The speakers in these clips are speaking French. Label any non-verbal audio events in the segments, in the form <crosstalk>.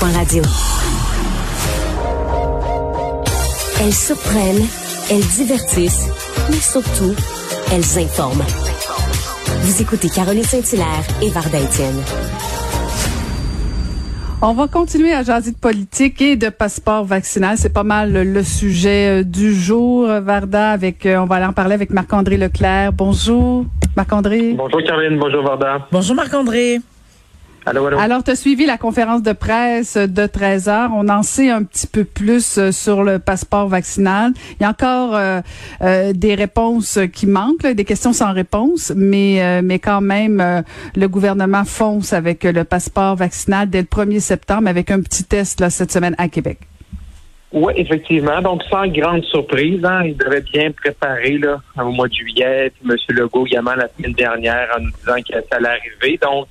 Point radio. Elles surprennent, elles divertissent, mais surtout, elles informent. Vous écoutez Caroline Saint-Hilaire et Varda Étienne. On va continuer à jaser de politique et de passeport vaccinal. C'est pas mal le sujet euh, du jour, Varda. Avec, euh, on va aller en parler avec Marc-André Leclerc. Bonjour, Marc-André. Bonjour, Caroline. Bonjour, Varda. Bonjour, Marc-André. Alors, tu as suivi la conférence de presse de 13 heures. On en sait un petit peu plus euh, sur le passeport vaccinal. Il y a encore euh, euh, des réponses qui manquent, des questions sans réponse, mais, mais quand même, le gouvernement fonce avec le passeport vaccinal dès le 1er septembre avec un petit test là, cette semaine à Québec. Oui, effectivement. Donc, sans grande surprise, hein, il devait bien préparer là, au mois de juillet. Puis M. Legault également la semaine dernière en nous disant que ça allait arriver. Donc,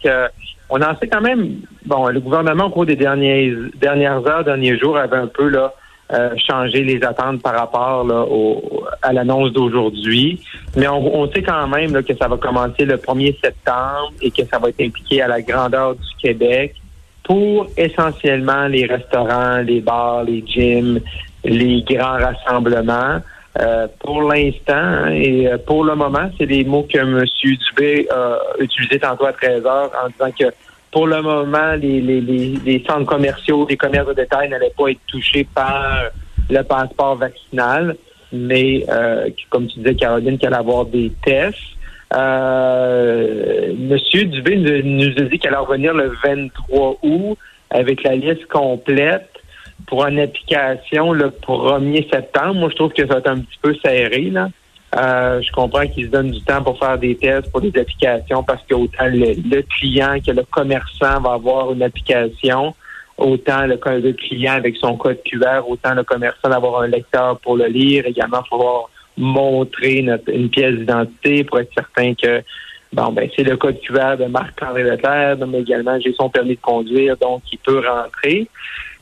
on en sait quand même, bon, le gouvernement au cours des dernières, dernières heures, derniers jours avait un peu là euh, changé les attentes par rapport là, au, à l'annonce d'aujourd'hui. Mais on, sait quand même là, que ça va commencer le 1er septembre et que ça va être impliqué à la grandeur du Québec pour essentiellement les restaurants, les bars, les gyms, les grands rassemblements. Euh, pour l'instant hein, et euh, pour le moment, c'est des mots que M. Dubé a utilisés tantôt à 13 heures en disant que pour le moment, les, les, les, centres commerciaux, les commerces de détail n'allaient pas être touchés par le passeport vaccinal, mais euh, comme tu disais, Caroline, qu'il allait avoir des tests. Euh, Monsieur Dubé nous a dit qu'elle allait revenir le 23 août avec la liste complète pour une application le 1er septembre. Moi, je trouve que ça va être un petit peu serré. Là. Euh, je comprends qu'ils se donnent du temps pour faire des tests pour des applications parce qu'autant le, le client que le commerçant va avoir une application, autant le, client avec son code QR, autant le commerçant d'avoir un lecteur pour le lire. Également, faut montrer une pièce d'identité pour être certain que bon ben c'est le code QR de Marc-André Leclerc, mais également j'ai son permis de conduire, donc il peut rentrer.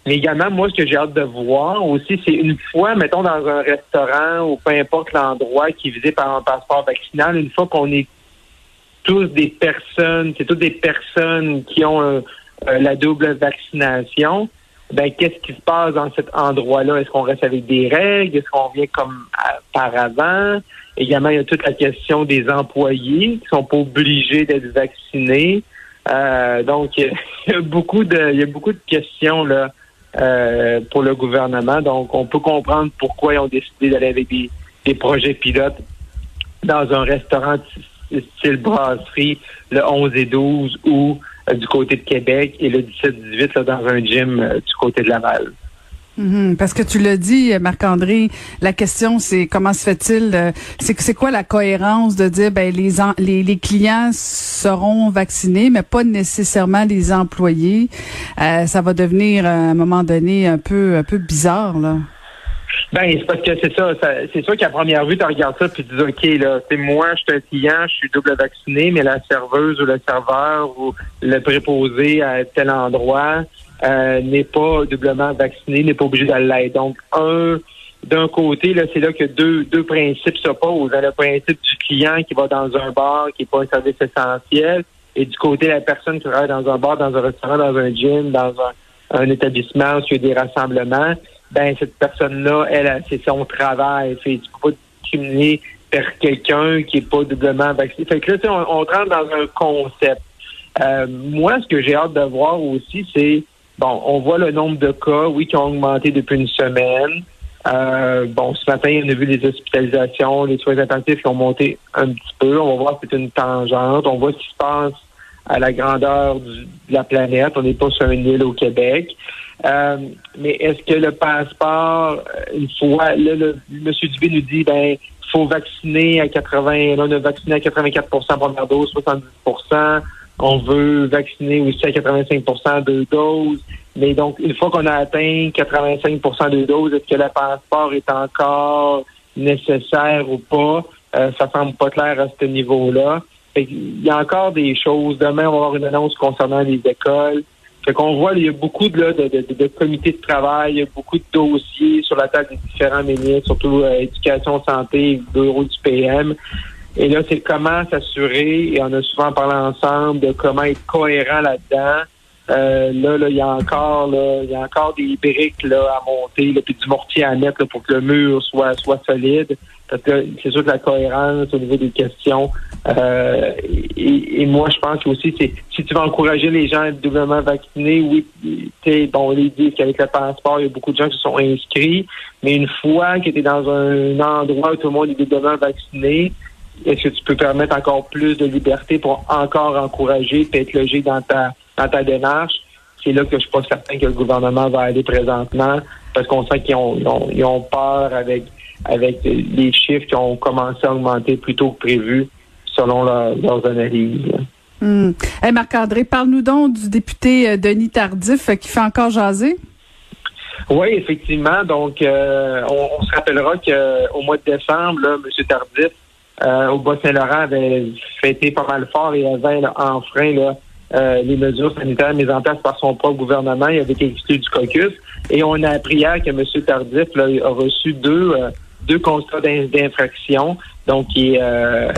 Mais également, moi, ce que j'ai hâte de voir aussi, c'est une fois, mettons, dans un restaurant ou peu importe l'endroit qui est visé par un passeport vaccinal, une fois qu'on est tous des personnes, c'est toutes des personnes qui ont euh, euh, la double vaccination, ben qu'est-ce qui se passe dans cet endroit-là? Est-ce qu'on reste avec des règles? Est-ce qu'on vient comme par avant? Également, il y a toute la question des employés qui sont pas obligés d'être vaccinés. Euh, donc, <laughs> il y a beaucoup de, il y a beaucoup de questions là euh, pour le gouvernement. Donc, on peut comprendre pourquoi ils ont décidé d'aller avec des, projets pilotes dans un restaurant style brasserie le 11 et 12 ou euh, du côté de Québec et le 17-18 dans un gym euh, du côté de Laval. Mhm, parce que tu l'as dit, Marc-André, la question c'est comment se fait-il, euh, c'est c'est quoi la cohérence de dire ben les, les, les clients seront vaccinés, mais pas nécessairement les employés. Euh, ça va devenir à un moment donné un peu un peu bizarre là. Ben, c'est parce que c'est ça, c'est sûr qu'à première vue, tu regardes ça puis tu dis OK, là, c'est moi, je suis un client, je suis double vacciné, mais la serveuse ou le serveur ou le préposé à tel endroit, euh, n'est pas doublement vacciné, n'est pas obligé d'aller. Donc, un, d'un côté, là, c'est là que deux, deux principes s'opposent. Le principe du client qui va dans un bar, qui n'est pas un service essentiel, et du côté la personne qui travaille dans un bar, dans un restaurant, dans un gym, dans un, un établissement, sur des rassemblements, ben cette personne-là, elle, c'est son travail. Tu peux pas discriminer vers quelqu'un qui est pas doublement vacciné. Fait que là, on, on rentre dans un concept. Euh, moi, ce que j'ai hâte de voir aussi, c'est Bon, on voit le nombre de cas, oui, qui ont augmenté depuis une semaine. Euh, bon, ce matin, on a vu les hospitalisations, les soins intensifs qui ont monté un petit peu. On va voir si c'est une tangente. On voit ce qui se passe à la grandeur de la planète. On n'est pas sur une île au Québec. Euh, mais est-ce que le passeport, une fois, là, le, M. Dubé nous dit, ben, faut vacciner à 80, là, on a vacciné à 84 première dose, 70 on veut vacciner aussi à 85% de doses. Mais donc, une fois qu'on a atteint 85% de doses, est-ce que le passeport est encore nécessaire ou pas? Euh, ça semble pas clair à ce niveau-là. Il y a encore des choses. Demain, on va avoir une annonce concernant les écoles. Fait qu'on voit, il y a beaucoup de, de, comités de travail, il y a beaucoup de dossiers sur la table des différents ministres, surtout euh, éducation, santé, bureau du PM. Et là, c'est comment s'assurer, et on a souvent parlé ensemble de comment être cohérent là-dedans, Euh, là, là, il y a encore, là, il y a encore des briques là à monter, là, puis du mortier à mettre pour que le mur soit soit solide. Parce que c'est sûr que la cohérence au niveau des questions. Euh, et, moi, je pense aussi, c'est si tu veux encourager les gens à être doublement vaccinés, oui, tu bon, on les dit qu'avec le passeport, il y a beaucoup de gens qui sont inscrits, mais une fois que tu es dans un endroit où tout le monde est doublement vacciné, est-ce que tu peux permettre encore plus de liberté pour encore encourager et être logique dans ta dans ta démarche? C'est là que je suis pas certain que le gouvernement va aller présentement parce qu'on sent qu'ils ont, ils ont, peur avec avec les chiffres qui ont commencé à augmenter plus tôt que prévu selon leurs analyses. Hmm. Marc-André, parle-nous donc du député euh, Denis Tardif euh, qui fait encore jaser. Oui, effectivement. Donc, euh, on, se rappellera qu'au mois de décembre, là, M. Tardif, au Bas-Saint-Laurent, avait fêté pas mal fort et avait enfreint là, les mesures sanitaires mises en place par son propre gouvernement. Il avait été exclu du caucus. Et on a appris hier que M. Tardif a reçu deux deux constats d'infraction, donc qui est euh,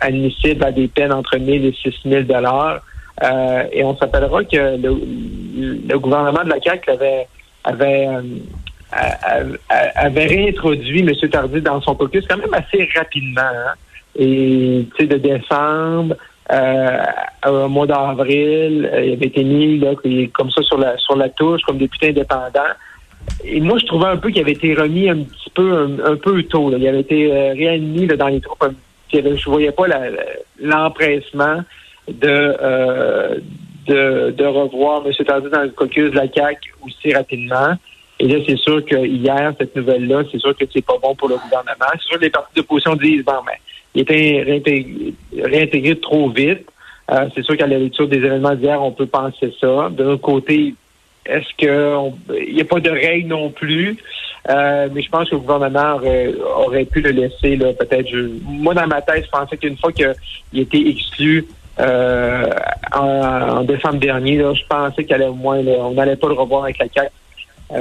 admissible à des peines entre 1000 et 6000 dollars. Euh, et on s'appellera que le, gouvernement de la CAQ avait avait euh, avait réintroduit M. Tardy dans son caucus quand même assez rapidement. Hein. Et tu sais, de décembre euh, au mois d'avril, il avait été mis là, comme ça sur la sur la touche comme député indépendant. Et moi, je trouvais un peu qu'il avait été remis un petit peu un, peu tôt. Il avait été euh, réadmis dans les troupes. Je ne voyais pas l'empressement de, euh, de, de revoir M. Tardy dans le caucus de la CAQ aussi rapidement. Et là, c'est sûr que hier, cette nouvelle-là, c'est sûr que c'est pas bon pour le gouvernement. C'est sûr que les partis d'opposition disent, bon, mais il était réintégré, réintégré trop vite. Euh, c'est sûr qu'à la lecture des événements d'hier, on peut penser ça. De l'autre côté, est-ce qu'il n'y a pas de règle non plus? Euh, mais je pense que le gouvernement aurait, pu le laisser là, peut-être. Moi, dans ma tête, je pensais qu'une fois qu'il était exclu euh, en, décembre dernier, je pensais qu'elle au moins on n'allait pas le revoir avec la CAQ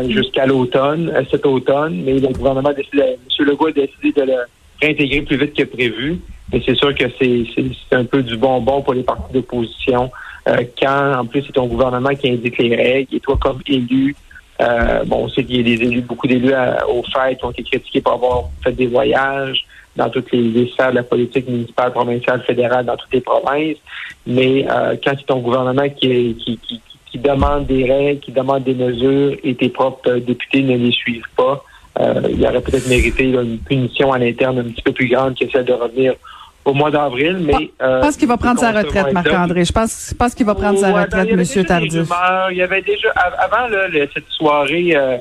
jusqu'à l'automne, cet automne. Mais le gouvernement a décidé, M. Legault a décidé de le réintégrer plus vite que prévu. Mais c'est sûr que c'est un peu du bonbon pour les partis d'opposition. Euh, quand, en plus, c'est ton gouvernement qui indique les règles, et toi, comme élu, euh, bon, on sait qu'il y a des élus, beaucoup d'élus au fait qui ont été critiqués pour avoir fait des voyages dans toutes les, sphères de la politique municipale, provinciale, fédérale, dans toutes les provinces. Mais euh, quand c'est ton gouvernement qui, qui, qui, demande des règles, qui demande des mesures, et tes propres députés ne les suivent pas, euh, il aurait peut-être mérité une punition à l'interne un petit peu plus grande que celle de revenir au mois d'avril, mais... je pense qu'il va prendre sa retraite, Marc-André. Je pense, pense qu'il va prendre sa retraite, M. Tardif. il y avait déjà, avant cette soirée euh,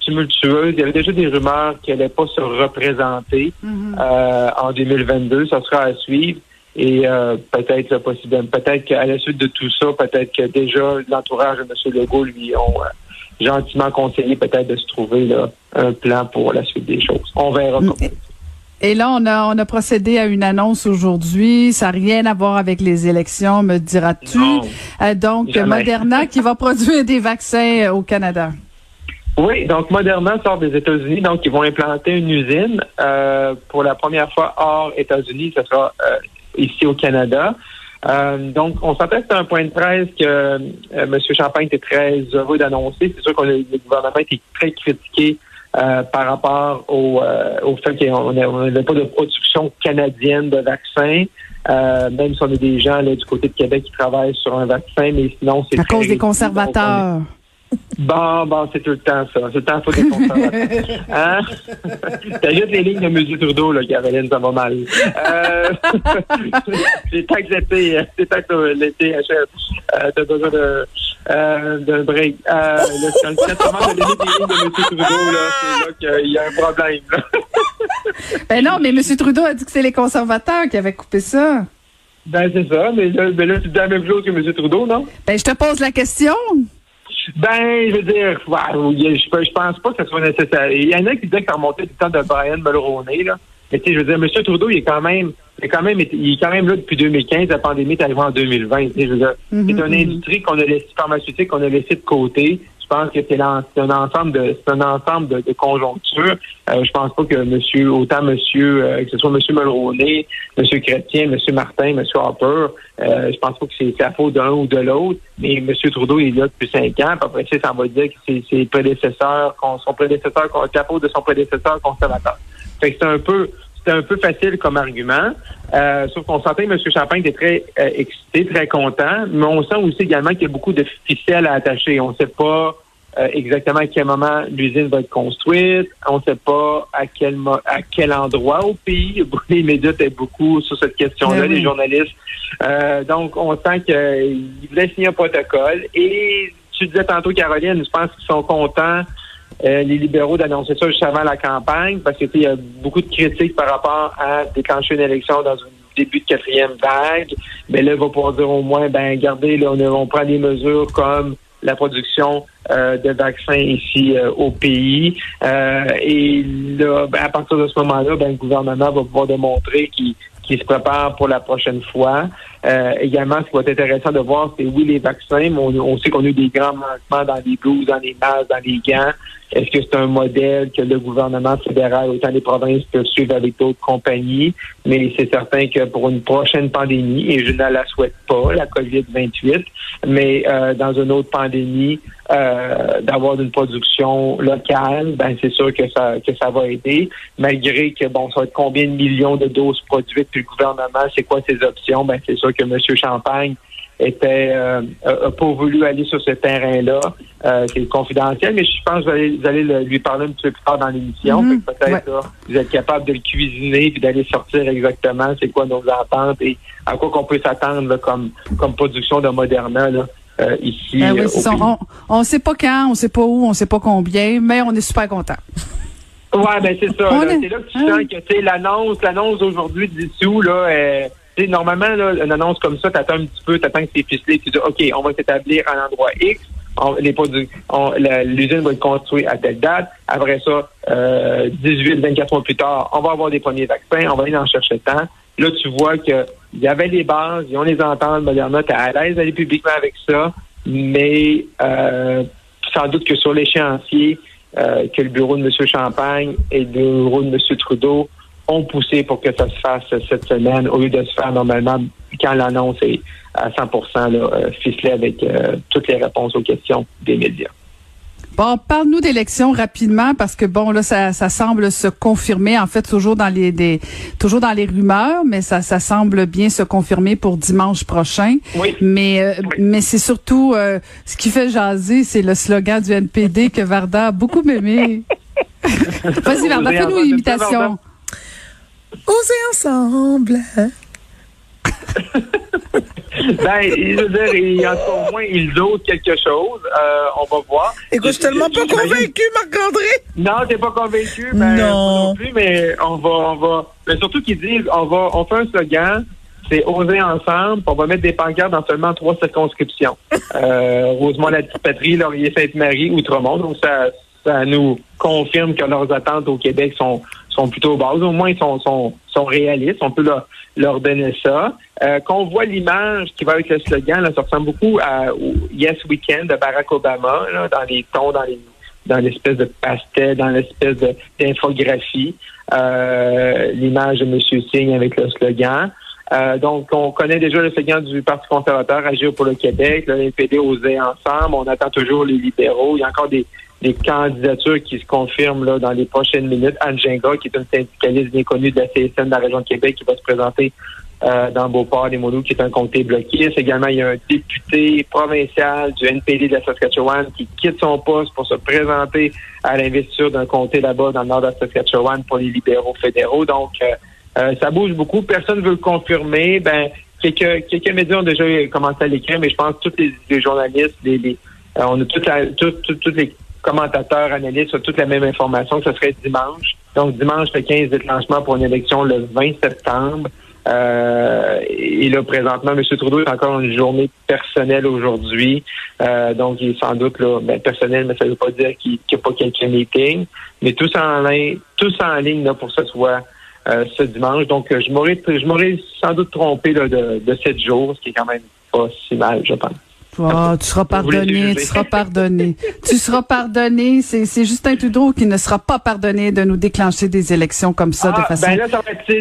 tumultueuse, il y avait déjà des rumeurs qu'il n'allait pas se représenter mhm. euh, en 2022. Ça sera à suivre. Et euh, peut-être possible, peut-être qu'à la suite de tout ça, peut-être que déjà l'entourage de M. Legault lui ont gentiment conseillé peut-être de se trouver là, un plan pour la suite des choses. On verra. Mm. Et là, on a, on a procédé à une annonce aujourd'hui. Ça n'a rien à voir avec les élections, me diras-tu. Euh, donc, Moderna qui va produire des vaccins euh, au Canada. Oui, donc Moderna sort des États-Unis, donc ils vont implanter une usine euh, pour la première fois hors États-Unis, ce sera ici au Canada. donc, on s'appelle c'est un point de presse que M. Champagne était très heureux d'annoncer. C'est sûr que le gouvernement était très critiqué euh, par rapport au, euh, au fait qu'on n'avait pas de production canadienne de vaccins. Euh, même si on a des gens là, du côté de Québec qui travaillent sur un vaccin, mais sinon c'est à cause des conservateurs. Bon, bon, c'est tout le temps ça. C'est le temps ça des conservateurs. Hein? T'as juste les lignes de M. Trudeau, là, Caroline, ça va mal. Euh, c'est tant que l'été, c'est tant que l'été. Euh, t'as besoin de euh, d'un break. Euh, le, quand le de donner des lignes de M. Trudeau, là, c'est là qu'il y a un problème. <laughs> ben non, mais M. Trudeau a dit que c'est les conservateurs qui avaient coupé ça. Ben c'est ça, mais là, mais là tu dis la même chose que M. Trudeau, non? Ben je te pose la question. Ben, je veux dire, je, pense pas que ce soit nécessaire. Il y en a qui disaient que ça remontait du temps de Brian Mulroney, là. Mais tu sais, je veux dire, M. Trudeau, il est quand même, il est quand même, il est quand même là depuis 2015. La pandémie est arrivée en 2020. Je veux dire, c'est mhm, une mhm. industrie qu'on a laissé, pharmaceutique qu'on a laissé de côté. Je pense que c'est un ensemble de conjonctures. Euh, je pense pas que monsieur autant monsieur euh, que ce soit monsieur Mulroney, monsieur Chrétien, monsieur Martin, monsieur Harper, euh, je pense pas que c'est la faute d'un ou de l'autre, mais monsieur Trudeau il est là depuis cinq ans, puis après ça, ça va dire que c'est ses prédécesseurs, son prédécesseur, la faute de son prédécesseur conservateur. Fait que c'est un peu c'est un peu facile comme argument. Euh, sauf qu'on sentait que M. Champagne était très euh, excité, très content, mais on sent aussi également qu'il y a beaucoup de ficelles à attacher. On ne sait pas euh, exactement à quel moment l'usine va être construite. On ne sait pas à quel à quel endroit au pays. <laughs> Les médias étaient beaucoup sur cette question-là, ben les journalistes. donc, on sent qu'ils voulaient signer un protocole. Et tu disais tantôt, Caroline, je pense qu'ils sont contents euh, les libéraux d'annoncer ça juste avant la campagne parce qu'il y a beaucoup de critiques par rapport à déclencher une élection dans un début de quatrième vague. Mais là, il va pouvoir dire au moins, ben, regardez, là, on, prend des mesures comme la production euh, de vaccins ici euh, au pays. et là, ben, à partir de ce moment-là, ben, le gouvernement va pouvoir démontrer qu'il se prépare pour la prochaine fois. également, ce qui va être intéressant de voir, c'est oui, les vaccins, mais on, sait qu'on a eu des grands manquements dans les blouses, dans les masques, dans les gants. Est-ce que c'est un modèle que le gouvernement fédéral, autant les provinces peuvent suivre avec d'autres compagnies? Mais c'est certain que pour une prochaine pandémie, et je ne la souhaite pas, la COVID-28, mais euh, dans une autre pandémie, euh, d'avoir une production locale, ben c'est sûr que ça que ça va aider. Malgré que bon, ça va être combien de millions de doses produites, puis le gouvernement, c'est quoi ses options? Ben c'est sûr que M. Champagne était euh, pas voulu aller sur ce terrain-là, euh, qui est confidentiel, mais je pense que vous allez, lui parler un petit peu plus tard dans l'émission. Mhm. Peut-être vous êtes capable de le cuisiner et d'aller sortir exactement c'est quoi nos attentes et à quoi qu'on peut s'attendre comme, comme production de Moderna là, euh, ici. Ben on ne sait pas quand, on ne sait pas où, on ne sait pas combien, mais on est super content. Ouais, ben c'est ça. C'est là que tu sens que l'annonce, l'annonce d'aujourd'hui dessous, là, normalement, là, une annonce comme ça, tu attends un petit peu, tu attends que c'est ficelé, tu dis, OK, on va s'établir à l'endroit X, l'usine va être construite à telle date. Après ça, euh, 18, 24 mois plus tard, on va avoir des premiers vaccins, on va aller en chercher temps. Là, tu vois qu'il y avait des bases, ils ont les ententes, Moderna, tu es à l'aise d'aller publiquement avec ça, mais euh, sans doute que sur l'échéancier, euh, que le bureau de M. Champagne et le bureau de M. Trudeau ont poussé pour que ça se fasse cette semaine au lieu de se faire normalement quand l'annonce est à 100 là, ficelée avec euh, toutes les réponses aux questions des médias. Bon, parle-nous d'élections rapidement parce que bon là ça, semble se confirmer en fait toujours dans les des, toujours dans les rumeurs mais ça, ça semble bien se confirmer pour dimanche prochain. Oui. Mais euh, mais c'est surtout euh, ce qui fait jaser c'est le slogan du NPD <laughs> que Varda a beaucoup aimé. <laughs> Vas-y Varda, fais-nous une imitation. Oser ensemble. <laughs> <laughs> ben, je veux dire, il, en au moins, ils osent quelque chose. Euh, on va voir. Écoute, je suis tellement pas convaincu, Marc-André. Non, t'es pas convaincu. Ben, non. non plus, mais on va, on va. Mais surtout qu'ils disent, on va, on fait un slogan. C'est oser ensemble. On va mettre des pancartes dans seulement trois circonscriptions. <laughs> euh, Rosemont, la petite patrie, Laurier, Sainte-Marie, Outremont. Donc ça, ça nous confirme que leurs attentes au Québec sont sont plutôt basses. Au moins, ils sont, sont, sont réalistes. On peut leur, leur donner ça. Euh, qu'on voit l'image qui va avec le slogan, là, ça ressemble beaucoup à, au Yes Weekend de Barack Obama, là, dans les tons, dans les dans l'espèce de pastel, dans l'espèce d'infographie. Euh, l'image de M. Singh avec le slogan. Euh, donc, on connaît déjà le slogan du Parti conservateur, Agir pour le Québec, le NPD osait ensemble. On attend toujours les libéraux. Il y a encore des, des candidatures qui se confirment là, dans les prochaines minutes. Anne Gingras, qui est une syndicaliste bien connue de la CSN de la région de Québec, qui va se présenter euh, dans Beauport, les Moulous, qui est un comté bloqué. Également, il y a un député provincial du NPD de la Saskatchewan qui quitte son poste pour se présenter à l'investiture d'un comté là-bas dans le nord de la Saskatchewan pour les libéraux fédéraux. Donc, euh, euh, ça bouge beaucoup. Personne ne veut le confirmer. Ben, quelques, quelques médias ont déjà commencé à l'écrire, mais je pense que tous les, journalistes, les, on a toutes, toutes les commentateurs, analystes ont toute la même information, que ce serait dimanche. Donc, dimanche, le 15 déclenchement pour une élection le 20 septembre. Euh, et là, présentement, M. Trudeau est encore une journée personnelle aujourd'hui. Euh, donc, il est sans doute là, ben, personnel, mais ça ne veut pas dire qu'il n'y a pas quelques meetings. Mais tous en ligne, tous en ligne là, pour que ce soit euh, ce dimanche. Donc, je m'aurais je m'aurais sans doute trompé là, de, de sept jours, ce qui est quand même pas si mal, je pense. Oh, tu seras pardonné, <laughs> tu seras pardonné. tu seras pardonné. C'est, Justin Trudeau qui ne sera pas pardonné de nous déclencher des élections comme ça de Ah, façon. ben là, c'est,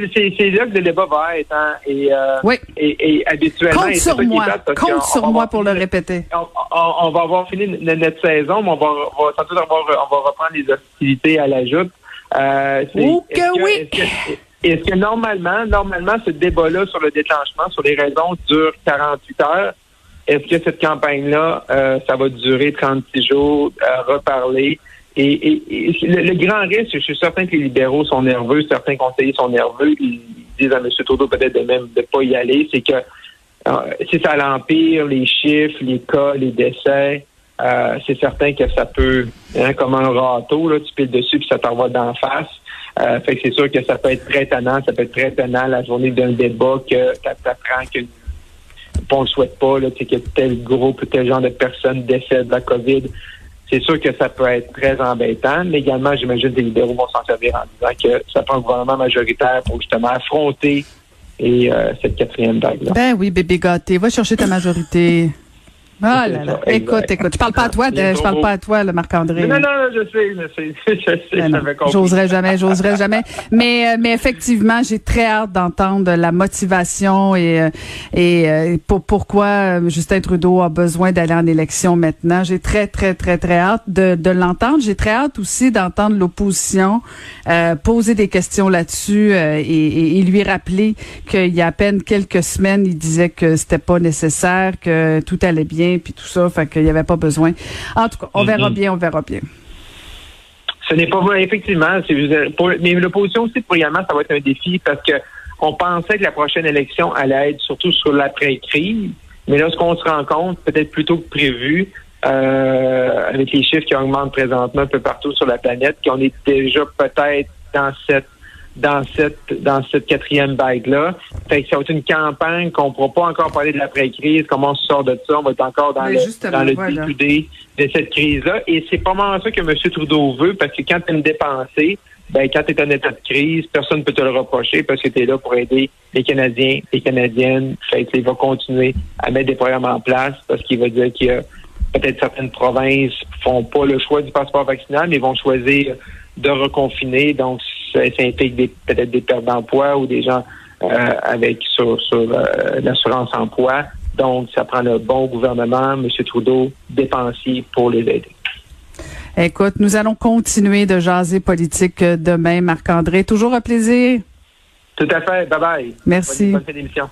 là que le débat va être. Hein, et, euh, Oui. et, et habituellement... Compte et sur moi. Compte sur moi pour le répéter. On, on- on va avoir fini notre saison, mais on va, on va sans doute avoir, on va reprendre les hostilités à la joute. Euh, que est-ce oui! Est-ce que, est-ce que normalement, normalement, ce débat-là sur le déclenchement, sur les raisons, dure 48 heures? Est-ce que cette campagne-là, euh, ça va durer 36 jours, euh, reparler? Et, et- et le, le grand risque, je suis certain que les libéraux sont nerveux, certains conseillers sont nerveux, ils disent à M. Trudeau peut-être de même de pas y aller, c'est que euh, si ça l'empire, les chiffres, les cas, les décès, euh, c'est certain que ça peut, hein, comme un râteau, là, tu piles dessus puis ça t'envoie d'en face. Euh, fait que c'est sûr que ça peut être très tannant, ça peut être très tannant la journée d'un débat que t'apprends que on le souhaite pas, là, que tel groupe, tel genre de personnes décèdent de la COVID. C'est sûr que ça peut être très embêtant, mais également, j'imagine que les libéraux vont s'en servir en disant que ça prend un gouvernement majoritaire pour justement affronter et, euh, cette quatrième vague-là. Ben oui, bébé gâté, va chercher ta majorité. C'est là là. ça, Écoute, écoute. Je parle pas à toi, de- je parle pas à toi, le Marc-André. Non, non, non, je sais, je sais, <laughs> je sais. J'oserais jamais, j'oserais jamais. Mais, euh, mais effectivement, j'ai très hâte d'entendre la motivation et, euh, et euh, pour, pourquoi Justin Trudeau a besoin d'aller en élection maintenant. J'ai très, très, très, très hâte de, de l'entendre. J'ai très hâte aussi d'entendre l'opposition euh, poser des questions là-dessus euh, et, et- et lui rappeler qu'il y a à peine quelques semaines, il disait que c'était pas nécessaire, que tout allait bien, puis tout ça, fait qu'il y avait pas besoin. En tout cas, on verra Mhm. bien, on verra bien. Ce n'est pas vrai, effectivement. pour- mais l'opposition aussi, pour également, ça va être un défi parce que on pensait que la prochaine élection allait être surtout sur l'après-crise. Mais là, ce qu'on se rend compte, peut-être plus tôt que prévu, euh, avec les chiffres qui augmentent présentement un peu partout sur la planète, qu'on est déjà peut-être dans cette dans cette dans cette quatrième vague-là. Fait que ça va être une campagne qu'on ne pourra pas encore parler de l'après-crise, comment on se sort de ça. On va être encore dans Mais le dans le voilà. découdé de cette crise-là. Et c'est pas mal ça que M. Trudeau veut, parce que quand tu es une dépensée, ben, quand tu es en état de crise, personne ne peut te le reprocher parce que tu es là pour aider les Canadiens, les Canadiennes. Fait il va continuer à mettre des programmes en place parce qu'il va dire qu'il y a peut-être certaines provinces font pas le choix du passeport vaccinal, mais vont choisir de reconfiner. Donc, ça, ça implique peut-être des pertes d'emploi ou des gens euh, avec sur, sur euh, l'assurance emploi. Donc, ça prend le bon gouvernement, M. Trudeau, dépensier pour les aider. Écoute, nous allons continuer de jaser politique euh, demain, Marc-André. Toujours un plaisir. Tout à fait. Bye bye. Merci. Bonne, bonne fin d'émission.